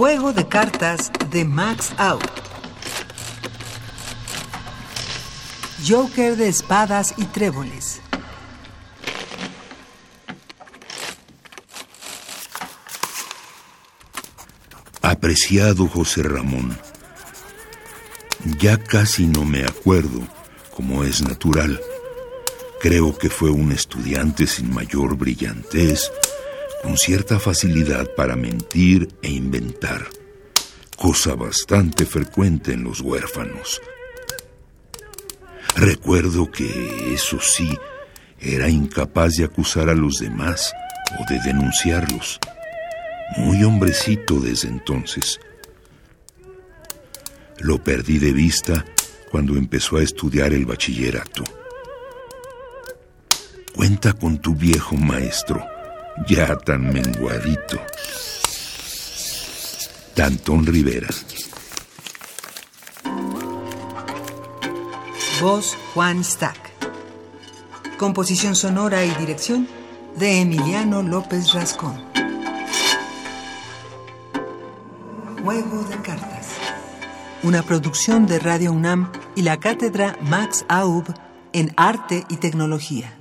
Juego de cartas de Max Out. Joker de espadas y tréboles. Apreciado José Ramón, ya casi no me acuerdo, como es natural. Creo que fue un estudiante sin mayor brillantez, con cierta facilidad para mentir e inventar, cosa bastante frecuente en los huérfanos. Recuerdo que, eso sí, era incapaz de acusar a los demás o de denunciarlos muy hombrecito desde entonces. Lo perdí de vista cuando empezó a estudiar el bachillerato. Cuenta con tu viejo maestro, ya tan menguadito. Dantón Rivera. Voz Juan Stack. Composición sonora y dirección de Emiliano López Rascón. Juego de Cartas. Una producción de Radio UNAM y la Cátedra Max Aub en Arte y Tecnología.